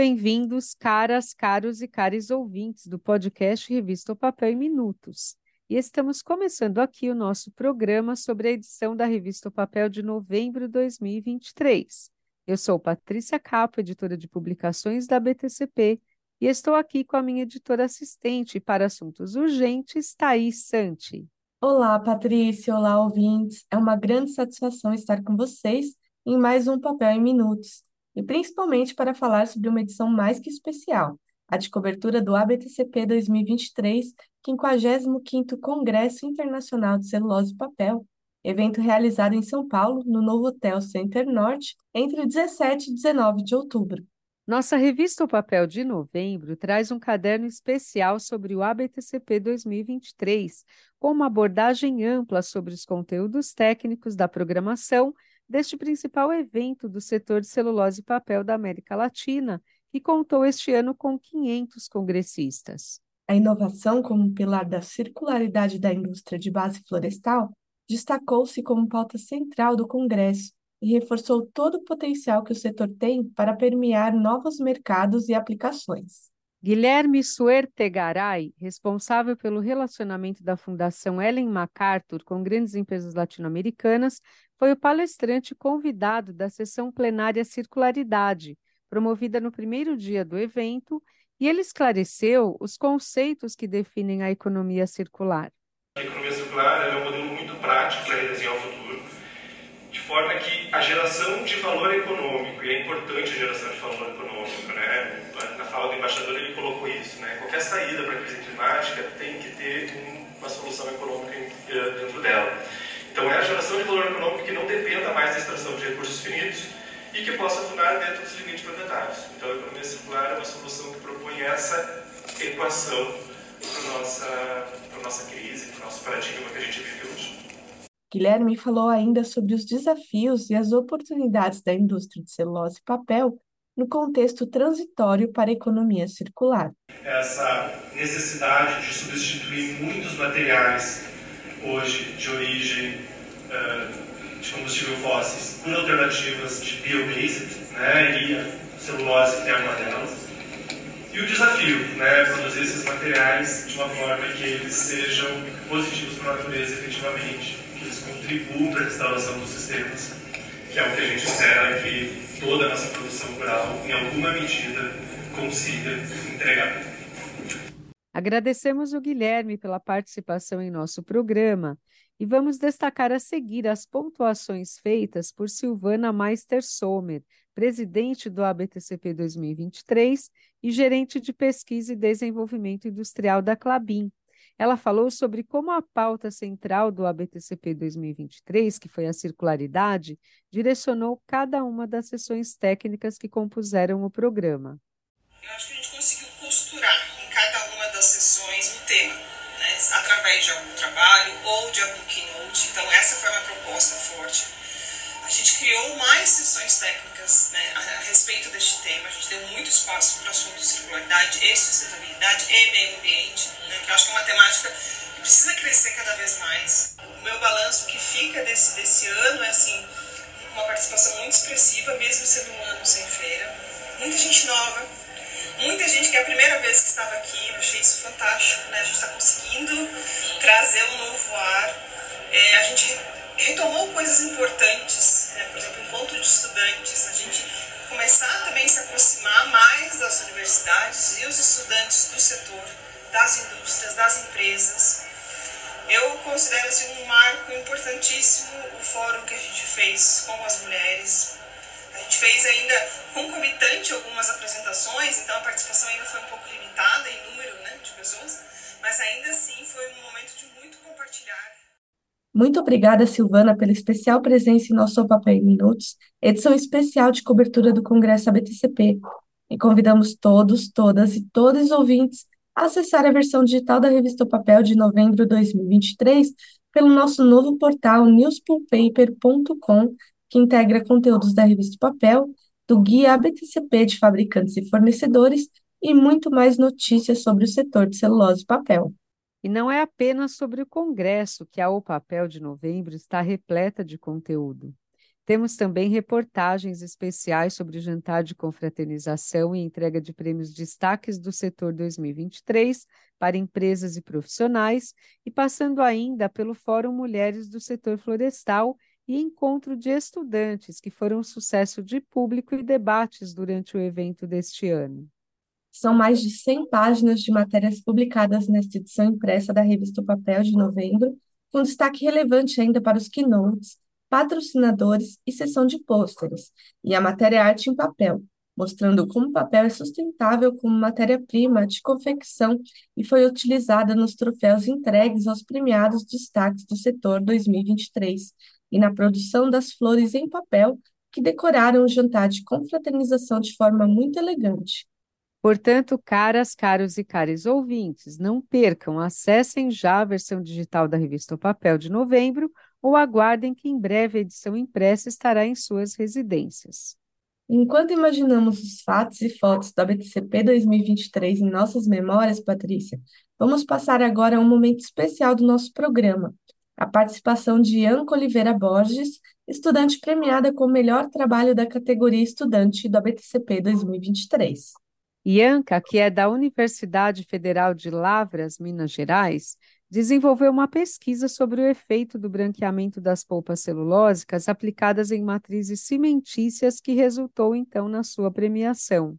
Bem-vindos, caras, caros e caros ouvintes do podcast Revista o Papel em Minutos. E estamos começando aqui o nosso programa sobre a edição da Revista o Papel de novembro de 2023. Eu sou Patrícia Capo, editora de publicações da BTCP, e estou aqui com a minha editora assistente para assuntos urgentes, Thaís Santi. Olá, Patrícia, olá, ouvintes. É uma grande satisfação estar com vocês em mais um Papel em Minutos, e principalmente para falar sobre uma edição mais que especial, a de cobertura do ABTCP 2023, 55º Congresso Internacional de Celulose e Papel, evento realizado em São Paulo, no novo Hotel Center Norte, entre 17 e 19 de outubro. Nossa revista O Papel de novembro traz um caderno especial sobre o ABTCP 2023, com uma abordagem ampla sobre os conteúdos técnicos da programação deste principal evento do setor de celulose e papel da América Latina, que contou este ano com 500 congressistas. A inovação como pilar da circularidade da indústria de base florestal destacou-se como pauta central do Congresso e reforçou todo o potencial que o setor tem para permear novos mercados e aplicações. Guilherme Suertegaray, responsável pelo relacionamento da Fundação Ellen MacArthur com grandes empresas latino-americanas, foi o palestrante convidado da sessão plenária Circularidade, promovida no primeiro dia do evento, e ele esclareceu os conceitos que definem a economia circular. A economia circular é um modelo muito prático para redesenhar o futuro de forma que a geração de valor econômico, e é importante a geração de valor econômico, né? na fala do embaixador ele colocou isso, né? qualquer saída para a crise climática tem que ter uma solução econômica eh, dentro dela. Então é a geração de valor econômico que não dependa mais da extração de recursos finitos e que possa funcionar dentro dos limites planetários. Então a economia circular é uma solução que propõe essa equação para a nossa, nossa crise, para o nosso paradigma que a gente vive hoje. Guilherme falou ainda sobre os desafios e as oportunidades da indústria de celulose e papel no contexto transitório para a economia circular. Essa necessidade de substituir muitos materiais hoje de origem uh, de combustível fósseis por alternativas de biobased, né, e a celulose é uma delas. E o desafio, né, produzir esses materiais de uma forma que eles sejam positivos para a natureza efetivamente que eles contribuam para a restauração dos sistemas, que é o que a gente espera que toda a nossa produção rural, em alguma medida, consiga entregar. Agradecemos o Guilherme pela participação em nosso programa e vamos destacar a seguir as pontuações feitas por Silvana Meister Sommer, presidente do ABTCP 2023 e gerente de pesquisa e desenvolvimento industrial da Clabin, ela falou sobre como a pauta central do ABTCP 2023, que foi a circularidade, direcionou cada uma das sessões técnicas que compuseram o programa. Eu acho que a gente conseguiu através de algum trabalho ou de algum keynote. Então, essa foi uma proposta forte. A gente criou mais sessões técnicas né, a, respeito deste tema. A gente deu muito espaço para o assunto de circularidade e sustentabilidade e meio ambiente, né, que eu acho que é uma temática que precisa crescer cada vez mais. O meu balanço que fica desse, desse ano é assim, uma participação muito expressiva, mesmo sendo um ano sem feira. Muita gente nova, muita gente que é a primeira vez que estava aqui, eu achei isso fantástico, né? A gente está conseguindo trazer um novo ar. É, a gente retomou coisas importantes, né? por exemplo, encontro de estudantes, a gente começar também a se aproximar mais das universidades e os estudantes do setor, das indústrias, das empresas. Eu considero assim, um marco importantíssimo o fórum que a gente fez com as mulheres. A gente fez ainda concomitante algumas apresentações, então a participação ainda foi um pouco limitada em número né, de pessoas, mas ainda assim foi um momento de muito compartilhar. Muito obrigada, Silvana, pela especial presença em nosso Papel em Minutos, edição especial de cobertura do Congresso ABTCP. E convidamos todos, todas e todos os ouvintes a acessar a versão digital da revista o Papel de novembro de 2023 pelo nosso novo portal newspulpaper.com, que integra conteúdos da revista Papel, do Guia ABTCP de fabricantes e fornecedores e muito mais notícias sobre o setor de celulose e papel. E não é apenas sobre o Congresso que a O Papel de Novembro está repleta de conteúdo. Temos também reportagens especiais sobre o jantar de confraternização e entrega de prêmios destaques do setor 2023 para empresas e profissionais, e passando ainda pelo Fórum Mulheres do Setor Florestal e encontro de estudantes, que foram um sucesso de público e debates durante o evento deste ano. São mais de 100 páginas de matérias publicadas nesta edição impressa da revista o Papel de novembro, com destaque relevante ainda para os keynotes patrocinadores e seção de pôsteres, e a matéria arte em papel, mostrando como o papel é sustentável como matéria-prima de confecção e foi utilizada nos troféus entregues aos premiados destaques do setor 2023 e na produção das flores em papel que decoraram o jantar de confraternização de forma muito elegante. Portanto, caras, caros e caros ouvintes, não percam, acessem já a versão digital da revista O Papel de novembro ou aguardem que em breve a edição impressa estará em suas residências. Enquanto imaginamos os fatos e fotos da BTCP 2023 em nossas memórias, Patrícia, vamos passar agora a um momento especial do nosso programa, a participação de Ianca Oliveira Borges, estudante premiada com o melhor trabalho da categoria estudante da BTCP 2023. Ianca, que é da Universidade Federal de Lavras, Minas Gerais, desenvolveu uma pesquisa sobre o efeito do branqueamento das polpas celulósicas aplicadas em matrizes cimentícias que resultou então na sua premiação.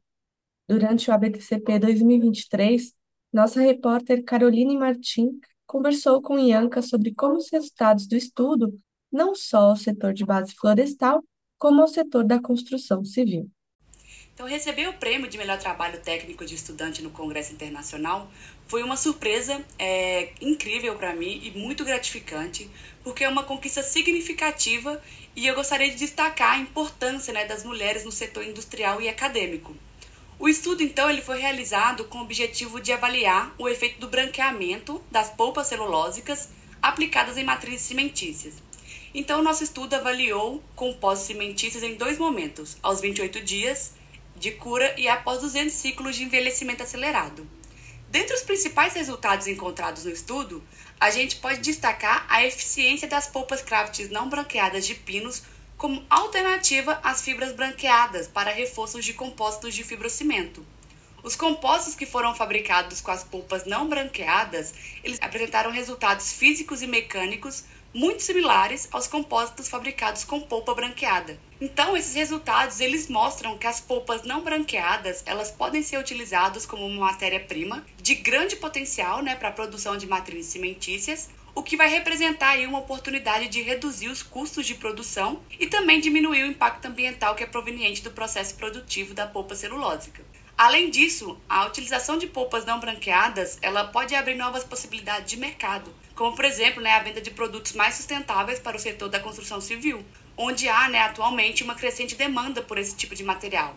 Durante o ABTCP 2023, nossa repórter Caroline Martim conversou com Ianca sobre como os resultados do estudo não só ao setor de base florestal, como ao setor da construção civil. Então, receber o prêmio de melhor trabalho técnico de estudante no Congresso Internacional foi uma surpresa é, incrível para mim e muito gratificante, porque é uma conquista significativa e eu gostaria de destacar a importância né, das mulheres no setor industrial e acadêmico. O estudo, então, ele foi realizado com o objetivo de avaliar o efeito do branqueamento das polpas celulósicas aplicadas em matrizes cimentícias. Então, nosso estudo avaliou compostos cimentícios em dois momentos, aos 28 dias de cura e após 200 ciclos de envelhecimento acelerado. Dentre os principais resultados encontrados no estudo, a gente pode destacar a eficiência das polpas crafts não branqueadas de pinos como alternativa às fibras branqueadas para reforços de compostos de fibrocimento. Os compostos que foram fabricados com as polpas não branqueadas, eles apresentaram resultados físicos e mecânicos muito similares aos compósitos fabricados com polpa branqueada. Então, esses resultados eles mostram que as polpas não branqueadas elas podem ser utilizadas como uma matéria-prima de grande potencial né, para a produção de matrizes cimentícias, o que vai representar aí uma oportunidade de reduzir os custos de produção e também diminuir o impacto ambiental que é proveniente do processo produtivo da polpa celulósica. Além disso, a utilização de polpas não branqueadas ela pode abrir novas possibilidades de mercado, como por exemplo né, a venda de produtos mais sustentáveis para o setor da construção civil, onde há né, atualmente uma crescente demanda por esse tipo de material,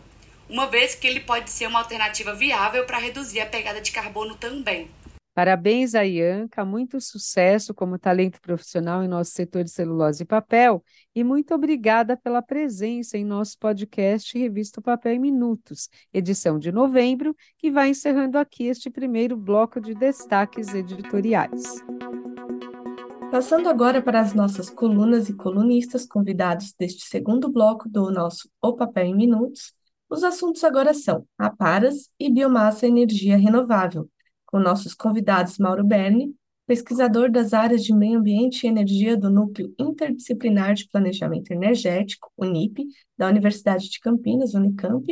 uma vez que ele pode ser uma alternativa viável para reduzir a pegada de carbono também. Parabéns a Ianca, muito sucesso como talento profissional em nosso setor de celulose e papel. E muito obrigada pela presença em nosso podcast Revista Papel em Minutos, edição de novembro, que vai encerrando aqui este primeiro bloco de destaques editoriais. Passando agora para as nossas colunas e colunistas convidados deste segundo bloco do nosso O Papel em Minutos, os assuntos agora são aparas e biomassa energia renovável, com nossos convidados Mauro Berni, pesquisador das áreas de meio ambiente e energia do Núcleo Interdisciplinar de Planejamento Energético, UNIP, da Universidade de Campinas, Unicamp,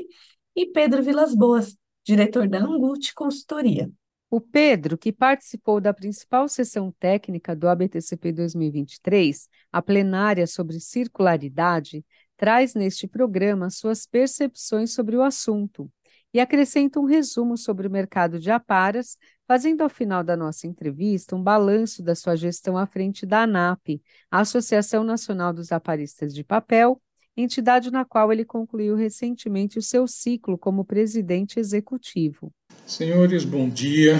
e Pedro Vilas Boas, diretor da Angut Consultoria. O Pedro, que participou da principal sessão técnica do ABTCP 2023, a plenária sobre circularidade, traz neste programa suas percepções sobre o assunto e acrescenta um resumo sobre o mercado de aparas, fazendo ao final da nossa entrevista um balanço da sua gestão à frente da ANAP, a Associação Nacional dos Aparistas de Papel, entidade na qual ele concluiu recentemente o seu ciclo como presidente executivo. Senhores, bom dia.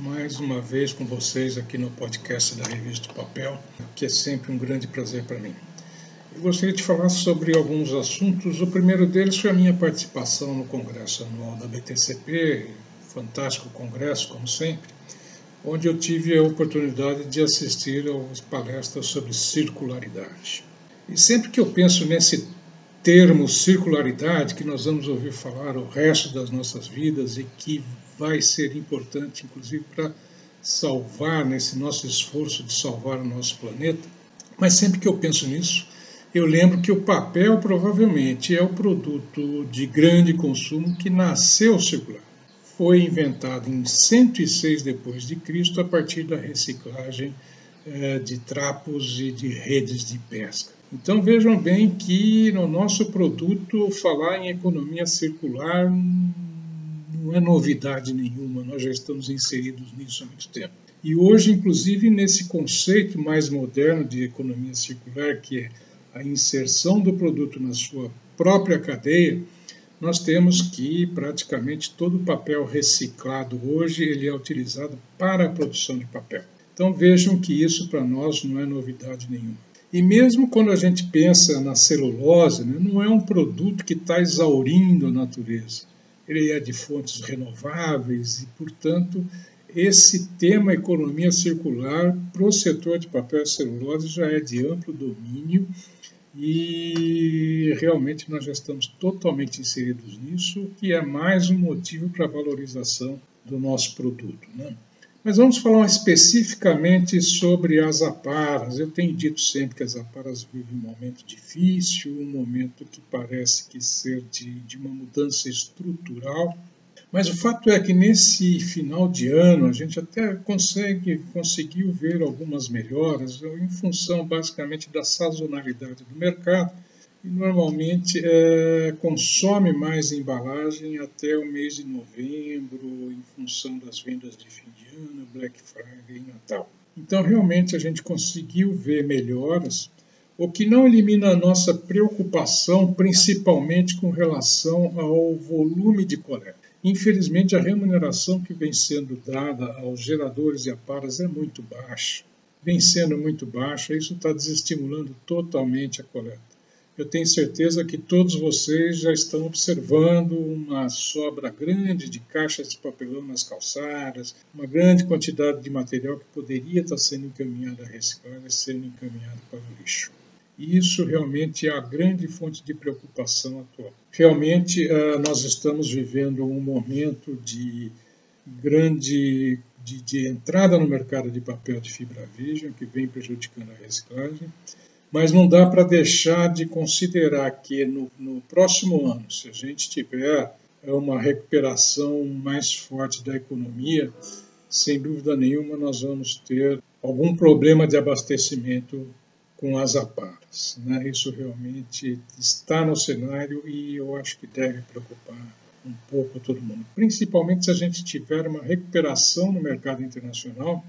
Mais uma vez com vocês aqui no podcast da Revista Papel, que é sempre um grande prazer para mim. Eu gostaria de falar sobre alguns assuntos. O primeiro deles foi a minha participação no Congresso Anual da BTCP, fantástico congresso, como sempre, onde eu tive a oportunidade de assistir às palestras sobre circularidade. E sempre que eu penso nesse termo circularidade, que nós vamos ouvir falar o resto das nossas vidas e que vai ser importante, inclusive, para salvar, nesse nosso esforço de salvar o nosso planeta, mas sempre que eu penso nisso, eu lembro que o papel provavelmente é o produto de grande consumo que nasceu circular. Foi inventado em 106 depois de Cristo a partir da reciclagem eh, de trapos e de redes de pesca. Então vejam bem que no nosso produto falar em economia circular não é novidade nenhuma, nós já estamos inseridos nisso há muito tempo. E hoje, inclusive, nesse conceito mais moderno de economia circular, que é a inserção do produto na sua própria cadeia, nós temos que praticamente todo o papel reciclado hoje ele é utilizado para a produção de papel. Então vejam que isso para nós não é novidade nenhuma. E mesmo quando a gente pensa na celulose, né, não é um produto que está exaurindo a natureza. Ele é de fontes renováveis e, portanto, esse tema economia circular para o setor de papel e celulose já é de amplo domínio e realmente nós já estamos totalmente inseridos nisso, que é mais um motivo para a valorização do nosso produto. Né? Mas vamos falar especificamente sobre as aparas. Eu tenho dito sempre que as aparas vivem um momento difícil, um momento que parece que ser de, de uma mudança estrutural. Mas o fato é que nesse final de ano a gente até consegue conseguiu ver algumas melhoras em função basicamente da sazonalidade do mercado e normalmente é, consome mais embalagem até o mês de novembro, em função das vendas de fim de ano, Black Friday e Natal. Então, realmente, a gente conseguiu ver melhoras, o que não elimina a nossa preocupação, principalmente com relação ao volume de coleta. Infelizmente, a remuneração que vem sendo dada aos geradores e aparas é muito baixa. Vem sendo muito baixa, isso está desestimulando totalmente a coleta. Eu tenho certeza que todos vocês já estão observando uma sobra grande de caixas de papelão nas calçadas, uma grande quantidade de material que poderia estar sendo encaminhado à reciclagem sendo encaminhado para o lixo. E isso realmente é a grande fonte de preocupação atual. Realmente, eh, nós estamos vivendo um momento de grande de, de entrada no mercado de papel de fibra virgem, que vem prejudicando a reciclagem mas não dá para deixar de considerar que no, no, próximo ano, se a gente tiver uma recuperação mais forte da economia, sem dúvida nenhuma nós vamos ter algum problema de abastecimento com as aparas. Né? Isso realmente está no cenário e eu acho que deve preocupar um pouco todo mundo, principalmente se a gente tiver uma recuperação no mercado internacional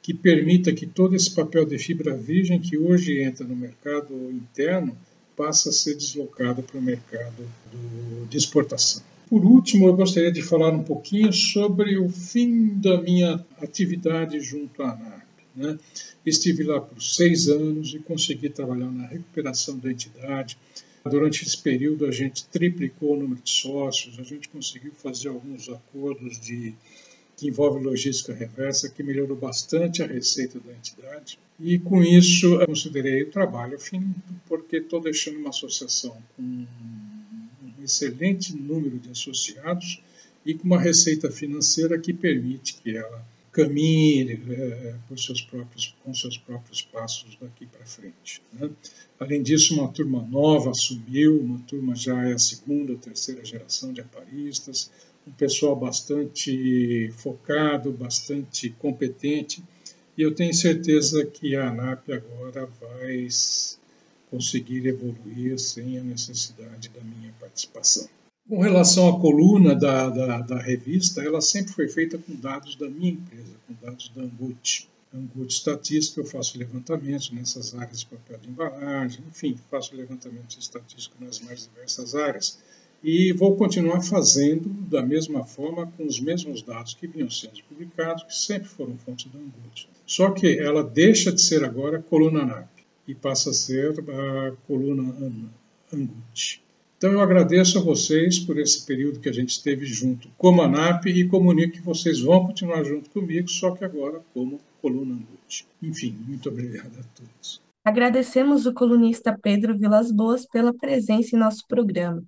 que permita que todo esse papel de fibra virgem que hoje entra no mercado interno passe a ser deslocado para o mercado do, de exportação. Por último, eu gostaria de falar um pouquinho sobre o fim da minha atividade junto à ANAP. Né? Estive lá por seis anos e consegui trabalhar na recuperação da entidade. Durante esse período, a gente triplicou o número de sócios, a gente conseguiu fazer alguns acordos de que envolve logística reversa, que melhorou bastante a receita da entidade. E com isso, considerei o trabalho fim, porque estou deixando uma associação com um excelente número de associados e com uma receita financeira que permite que ela caminhe é, por seus próprios, com seus próprios passos daqui para frente. Né? Além disso, uma turma nova assumiu, uma turma já é a segunda ou terceira geração de aparistas, um pessoal bastante focado, bastante competente, e eu tenho certeza que a ANAP agora vai conseguir evoluir sem a necessidade da minha participação. Com relação à coluna da, da, da, revista, ela sempre foi feita com dados da minha empresa, com dados da Angut. Angut Estatística, eu faço levantamentos nessas áreas de papel de embalagem, enfim, faço levantamentos estatísticos nas mais diversas áreas e vou continuar fazendo da mesma forma com os mesmos dados que vinham sendo publicados, que sempre foram fontes da Angut. Só que ela deixa de ser agora coluna NAP e passa a ser a coluna Angut. Então eu agradeço a vocês por esse período que a gente esteve junto como ANAP e comunico que vocês vão continuar junto comigo, só que agora como coluna Angut. Enfim, muito obrigado a todos. Agradecemos o colunista Pedro Vilas Boas pela presença em nosso programa.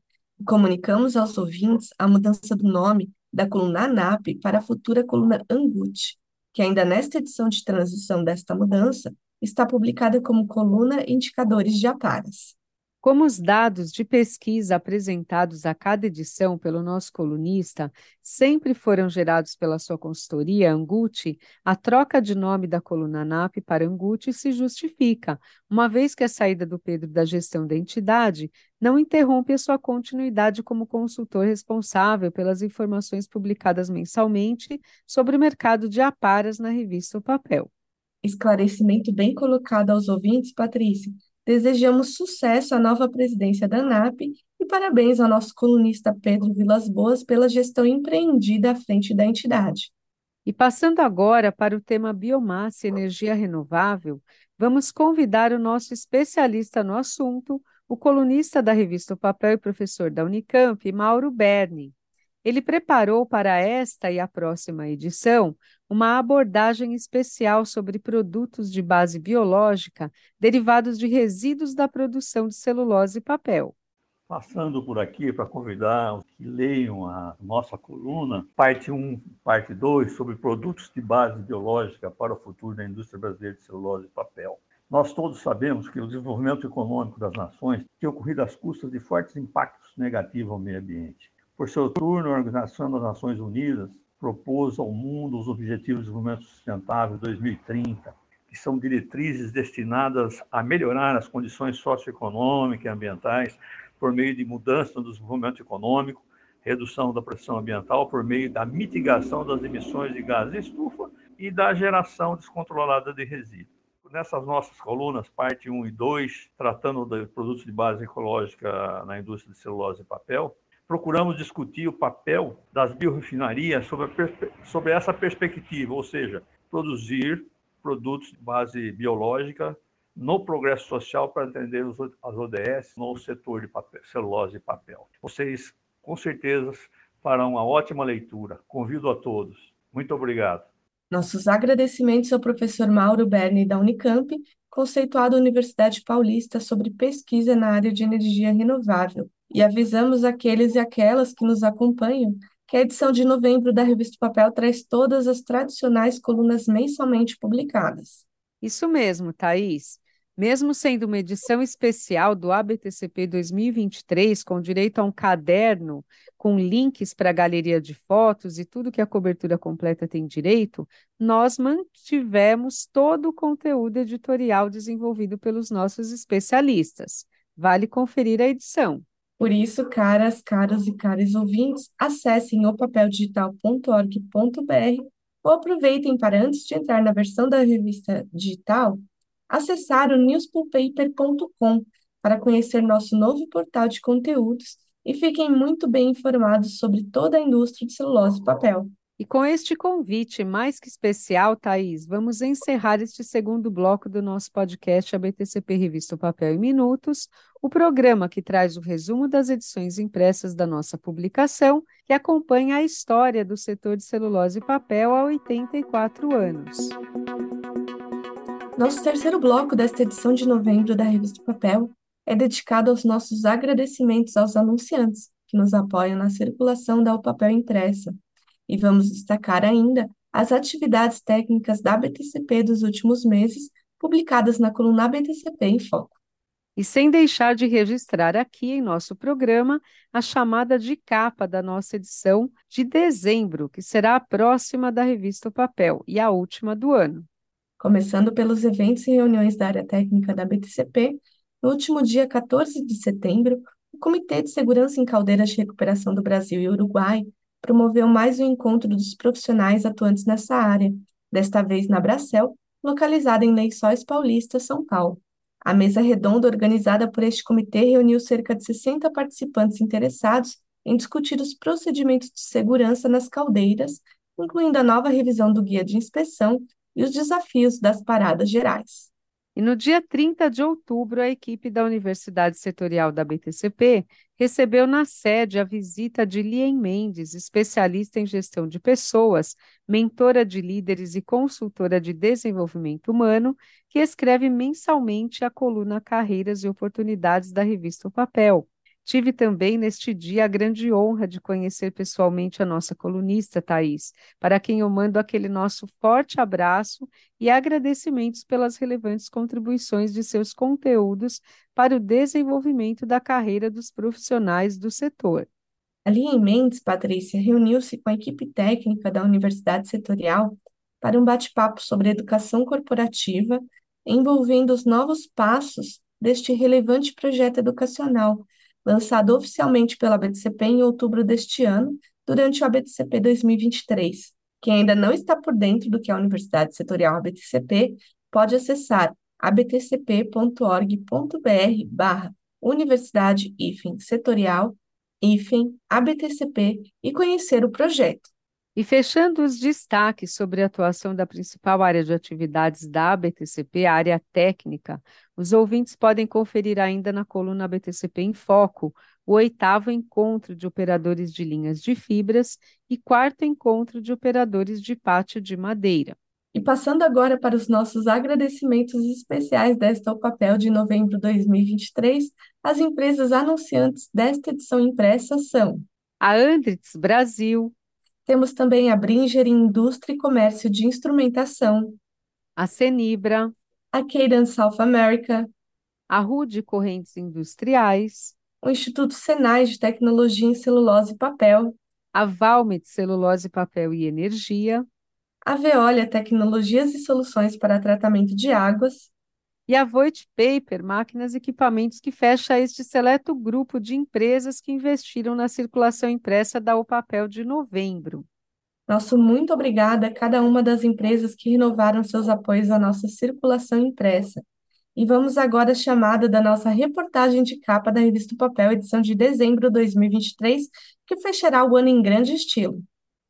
Comunicamos aos ouvintes a mudança do nome da coluna ANAP para a futura coluna Angut, que ainda nesta edição de transição desta mudança está publicada como coluna Indicadores de Aparas. Como os dados de pesquisa apresentados a cada edição pelo nosso colunista sempre foram gerados pela sua consultoria, Anguti, a troca de nome da coluna NAP para Anguti se justifica, uma vez que a saída do Pedro da gestão da entidade não interrompe a sua continuidade como consultor responsável pelas informações publicadas mensalmente sobre o mercado de aparas na revista O Papel. Esclarecimento bem colocado aos ouvintes, Patrícia Desejamos sucesso à nova presidência da ANAP e parabéns ao nosso colunista Pedro Vilas Boas pela gestão empreendida à frente da entidade. E passando agora para o tema biomassa e energia renovável, vamos convidar o nosso especialista no assunto, o colunista da revista o Papel e professor da Unicamp, Mauro Berni. Ele preparou para esta e a próxima edição uma abordagem especial sobre produtos de base biológica derivados de resíduos da produção de celulose e papel. Passando por aqui para convidar os que leiam a nossa coluna, parte 1, parte 2, sobre produtos de base biológica para o futuro da indústria brasileira de celulose e papel. Nós todos sabemos que o desenvolvimento econômico das nações tem ocorrido às custas de fortes impactos negativos ao meio ambiente. Por seu turno, a Organização das Nações Unidas propôs ao mundo os Objetivos de Desenvolvimento Sustentável 2030, que são diretrizes destinadas a melhorar as condições socioeconômicas e ambientais por meio de mudança no desenvolvimento econômico, redução da pressão ambiental por meio da mitigação das emissões de gases de estufa e da geração descontrolada de resíduos. Nessas nossas colunas, parte 1 e 2, tratando de produtos de base ecológica na indústria de celulose e papel, procuramos discutir o papel das biorefinarias sobre, sobre essa perspectiva, ou seja, produzir produtos de base biológica no progresso social para atender as ODS no setor de papel, celulose e papel. Vocês, com certeza, farão uma ótima leitura. Convido a todos. Muito obrigado. Nossos agradecimentos ao professor Mauro Berni, da Unicamp, conceituado Universidade Paulista sobre pesquisa na área de energia renovável, e avisamos aqueles e aquelas que nos acompanham que a edição de novembro da Revista Papel traz todas as tradicionais colunas mensalmente publicadas. Isso mesmo, Thaís. Mesmo sendo uma edição especial do ABTCP 2023, com direito a um caderno com links para a galeria de fotos e tudo que a cobertura completa tem direito, nós mantivemos todo o conteúdo editorial desenvolvido pelos nossos especialistas. Vale conferir a edição. Por isso, caras, caros e caros ouvintes, acessem opapeldigital.org.br ou aproveitem para, antes de entrar na versão da revista digital, acessar o newspulpaper.com para conhecer nosso novo portal de conteúdos e fiquem muito bem informados sobre toda a indústria de celulose e papel. E com este convite mais que especial, Thaís, vamos encerrar este segundo bloco do nosso podcast ABTCP Revista Papel em Minutos, o programa que traz o resumo das edições impressas da nossa publicação, que acompanha a história do setor de celulose e papel há 84 anos. Nosso terceiro bloco desta edição de novembro da Revista Papel é dedicado aos nossos agradecimentos aos anunciantes que nos apoiam na circulação da O Papel impressa e vamos destacar ainda as atividades técnicas da BTCP dos últimos meses, publicadas na coluna BTCP em Foco. E sem deixar de registrar aqui em nosso programa a chamada de capa da nossa edição de dezembro, que será a próxima da revista o Papel e a última do ano. Começando pelos eventos e reuniões da área técnica da BTCP, no último dia 14 de setembro, o Comitê de Segurança em Caldeiras de Recuperação do Brasil e Uruguai promoveu mais um encontro dos profissionais atuantes nessa área, desta vez na Bracel, localizada em Lençóis Paulista, São Paulo. A mesa redonda organizada por este comitê reuniu cerca de 60 participantes interessados em discutir os procedimentos de segurança nas caldeiras, incluindo a nova revisão do guia de inspeção e os desafios das paradas gerais. E no dia 30 de outubro, a equipe da Universidade Setorial da BTCP recebeu na sede a visita de Lien Mendes, especialista em gestão de pessoas, mentora de líderes e consultora de desenvolvimento humano, que escreve mensalmente a coluna Carreiras e Oportunidades da revista O Papel. Tive também neste dia a grande honra de conhecer pessoalmente a nossa colunista, Thais, para quem eu mando aquele nosso forte abraço e agradecimentos pelas relevantes contribuições de seus conteúdos para o desenvolvimento da carreira dos profissionais do setor. Ali em Mendes, Patrícia reuniu-se com a equipe técnica da Universidade Setorial para um bate-papo sobre educação corporativa, envolvendo os novos passos deste relevante projeto educacional lançado oficialmente pela BTCP em outubro deste ano, durante o ABTCP 2023. Quem ainda não está por dentro do que é a Universidade Setorial ABTCP, pode acessar abtcp.org.br barra Universidade IFEM Setorial IFEM ABTCP e conhecer o projeto. E fechando os destaques sobre a atuação da principal área de atividades da ABTCP, a área técnica, os ouvintes podem conferir ainda na coluna ABTCP em Foco o oitavo encontro de operadores de linhas de fibras e quarto encontro de operadores de pátio de madeira. E passando agora para os nossos agradecimentos especiais desta O Papel de novembro de 2023, as empresas anunciantes desta edição impressa são a Andritz Brasil, temos também a Bringer Indústria e Comércio de Instrumentação, a Cenibra, a Cadence South America, a Rude Correntes Industriais, o Instituto Senai de Tecnologia em Celulose e Papel, a Valmet Celulose, Papel e Energia, a Veolia Tecnologias e Soluções para Tratamento de Águas e a Voit Paper, máquinas e equipamentos que fecha este seleto grupo de empresas que investiram na circulação impressa da O Papel de novembro. Nosso muito obrigada a cada uma das empresas que renovaram seus apoios à nossa circulação impressa. E vamos agora à chamada da nossa reportagem de capa da revista Papel, edição de dezembro de 2023, que fechará o ano em grande estilo.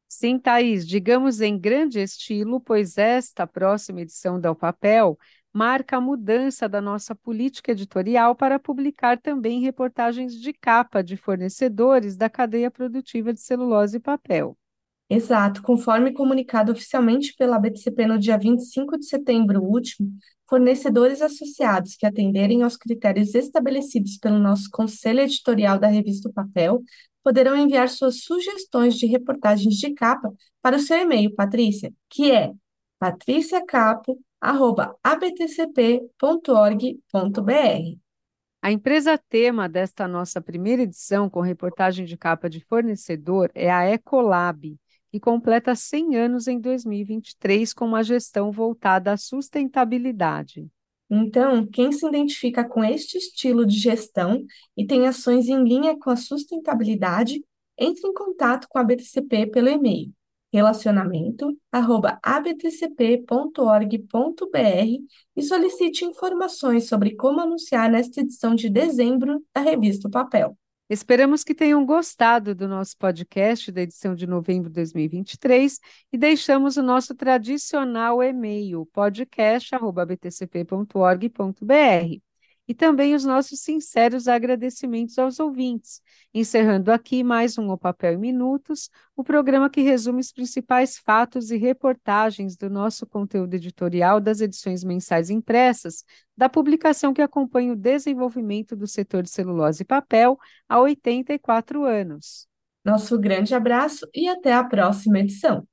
Sim, Thaís, digamos em grande estilo, pois esta próxima edição da O Papel marca a mudança da nossa política editorial para publicar também reportagens de capa de fornecedores da cadeia produtiva de celulose e papel. Exato, conforme comunicado oficialmente pela BTCP no dia 25 de setembro último, fornecedores associados que atenderem aos critérios estabelecidos pelo nosso conselho editorial da revista Papel poderão enviar suas sugestões de reportagens de capa para o seu e-mail, Patrícia, que é patriciacapo.abtcp.org.br. A empresa tema desta nossa primeira edição com reportagem de capa de fornecedor é a Ecolab, e completa 100 anos em 2023 com uma gestão voltada à sustentabilidade. Então, quem se identifica com este estilo de gestão e tem ações em linha com a sustentabilidade, entre em contato com a BTCP pelo e-mail relacionamento@abtcp.org.br e solicite informações sobre como anunciar nesta edição de dezembro da revista Papel. Esperamos que tenham gostado do nosso podcast da edição de novembro de 2023 e deixamos o nosso tradicional e-mail podcast@btcp.org.br e também os nossos sinceros agradecimentos aos ouvintes, encerrando aqui mais um O Papel em Minutos, o programa que resume os principais fatos e reportagens do nosso conteúdo editorial das edições mensais impressas, da publicação que acompanha o desenvolvimento do setor de celulose e papel há 84 anos. Nosso grande abraço e até a próxima edição.